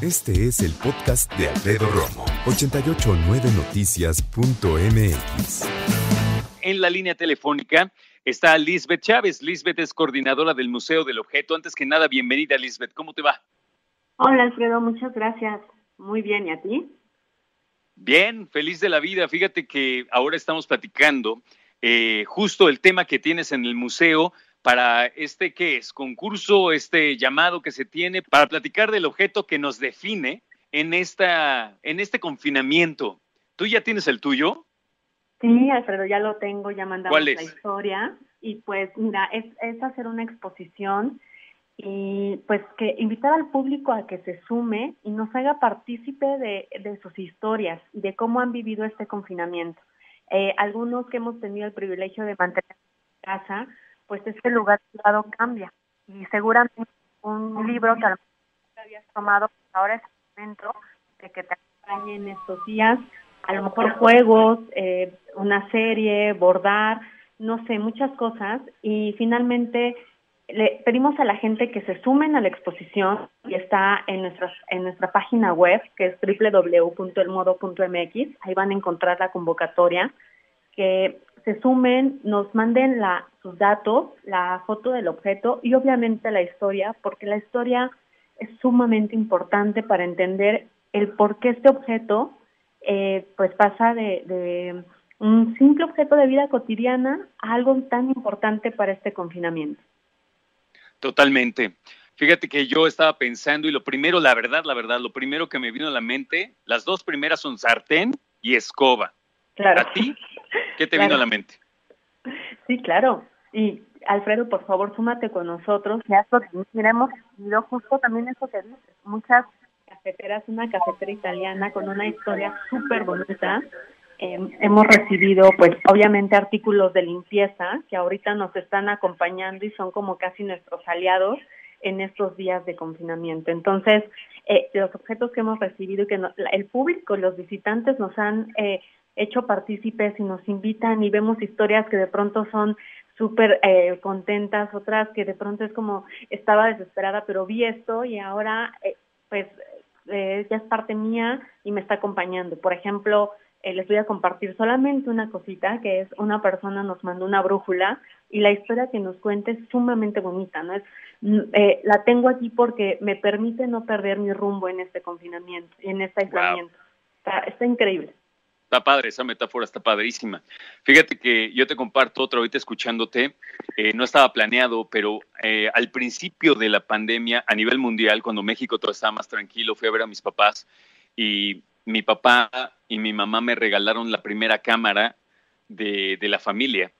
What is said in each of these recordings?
Este es el podcast de Alfredo Romo. 889noticias.mx. En la línea telefónica está Lisbeth Chávez. Lisbeth es coordinadora del Museo del Objeto. Antes que nada, bienvenida, Lisbeth. ¿Cómo te va? Hola, Alfredo. Muchas gracias. Muy bien. ¿Y a ti? Bien, feliz de la vida. Fíjate que ahora estamos platicando eh, justo el tema que tienes en el museo para este que es concurso, este llamado que se tiene para platicar del objeto que nos define en esta en este confinamiento. ¿Tú ya tienes el tuyo? Sí, Alfredo, ya lo tengo, ya mandamos ¿Cuál es? la historia y pues mira, es, es hacer una exposición y pues que invitar al público a que se sume y nos haga partícipe de, de sus historias y de cómo han vivido este confinamiento. Eh, algunos que hemos tenido el privilegio de mantener en casa, pues este lugar lado cambia. Y seguramente un libro que a lo mejor habías tomado, ahora es el momento de que te acompañen estos días, a lo mejor juegos, eh, una serie, bordar, no sé, muchas cosas. Y finalmente le pedimos a la gente que se sumen a la exposición y está en nuestra, en nuestra página web, que es www.elmodo.mx. Ahí van a encontrar la convocatoria. Que se sumen, nos manden la, sus datos, la foto del objeto y obviamente la historia, porque la historia es sumamente importante para entender el por qué este objeto eh, pues pasa de, de un simple objeto de vida cotidiana a algo tan importante para este confinamiento. Totalmente. Fíjate que yo estaba pensando y lo primero, la verdad, la verdad, lo primero que me vino a la mente, las dos primeras son sartén y escoba. Claro. ¿A ti? ¿Qué te Claro. vino a la mente? Sí, claro. Y Alfredo, por favor, súmate con nosotros. Ya mira, hemos recibido justo también eso que dices, muchas cafeteras, una cafetera italiana con una historia súper bonita. Eh, hemos recibido, pues, obviamente artículos de limpieza que ahorita nos están acompañando y son como casi nuestros aliados en estos días de confinamiento. Entonces, eh, los objetos que hemos recibido y que no- el público, los visitantes nos han eh, hecho partícipes y nos invitan y vemos historias que de pronto son súper eh, contentas, otras que de pronto es como estaba desesperada, pero vi esto y ahora eh, pues eh, ya es parte mía y me está acompañando. Por ejemplo, eh, les voy a compartir solamente una cosita, que es una persona nos mandó una brújula y la historia que nos cuenta es sumamente bonita, ¿no? Es, mm, la tengo aquí porque me permite no perder mi rumbo en este confinamiento y en este Wow. aislamiento. Está, está increíble. Está padre, esa metáfora está padrísima. Fíjate que yo te comparto otra ahorita escuchándote, eh, no estaba planeado, pero eh, al principio de la pandemia a nivel mundial, cuando México todo estaba más tranquilo, fui a ver a mis papás y mi papá y mi mamá me regalaron la primera cámara de, de la familia.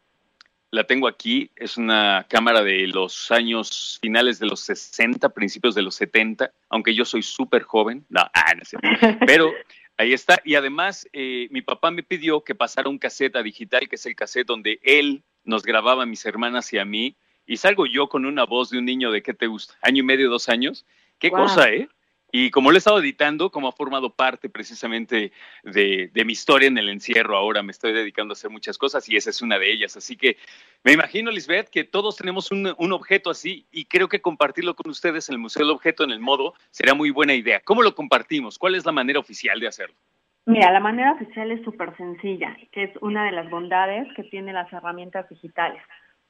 La tengo aquí, es una cámara de los años finales de los 60, principios de los 70, aunque yo soy súper joven. No, ah, no cierto. Pero ahí está. Y además, eh, mi papá me pidió que pasara un cassette a digital, que es el cassette donde él nos grababa a mis hermanas y a mí. Y salgo yo con una voz de un niño de, ¿qué te gusta? Año y medio, dos años. Qué Wow. cosa, ¿eh? Y como lo he estado editando, como ha formado parte precisamente de, de mi historia en el encierro, ahora me estoy dedicando a hacer muchas cosas y esa es una de ellas. Así que me imagino, Lisbeth, que todos tenemos un, un objeto así y creo que compartirlo con ustedes en el Museo del Objeto en el modo será muy buena idea. ¿Cómo lo compartimos? ¿Cuál es la manera oficial de hacerlo? Mira, la manera oficial es súper sencilla, que es una de las bondades que tienen las herramientas digitales.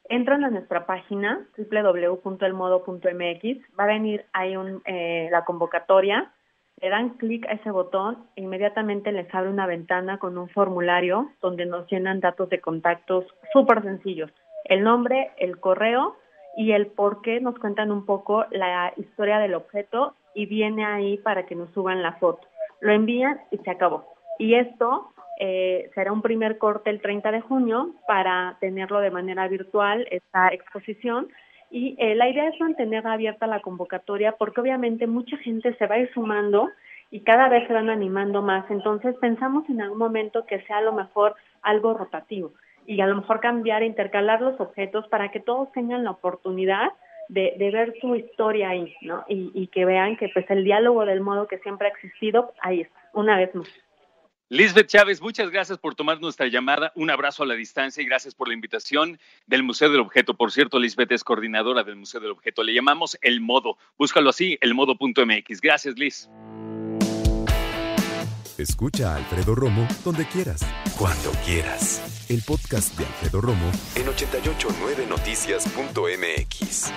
Entran a nuestra página www.elmodo.mx, va a venir ahí un, eh, la convocatoria, le dan clic a ese botón e inmediatamente les abre una ventana con un formulario donde nos llenan datos de contactos súper sencillos. El nombre, el correo y el por qué nos cuentan un poco la historia del objeto y viene ahí para que nos suban la foto. Lo envían y se acabó. Y esto eh, será un primer corte el 30 de junio para tenerlo de manera virtual, esta exposición. Y eh, la idea es mantener abierta la convocatoria porque obviamente mucha gente se va a ir sumando y cada vez se van animando más. Entonces pensamos en algún momento que sea a lo mejor algo rotativo y a lo mejor cambiar, intercalar los objetos para que todos tengan la oportunidad de, ver su historia ahí, ¿no? Y, y, que vean que pues el diálogo del modo que siempre ha existido, ahí está, una vez más. Lisbeth Chávez, muchas gracias por tomar nuestra llamada. Un abrazo a la distancia y gracias por la invitación del Museo del Objeto. Por cierto, Lisbeth es coordinadora del Museo del Objeto. Le llamamos El Modo. Búscalo así, elmodo.mx. Gracias, Liz. Escucha a Alfredo Romo donde quieras, cuando quieras. El podcast de Alfredo Romo en 889noticias.mx.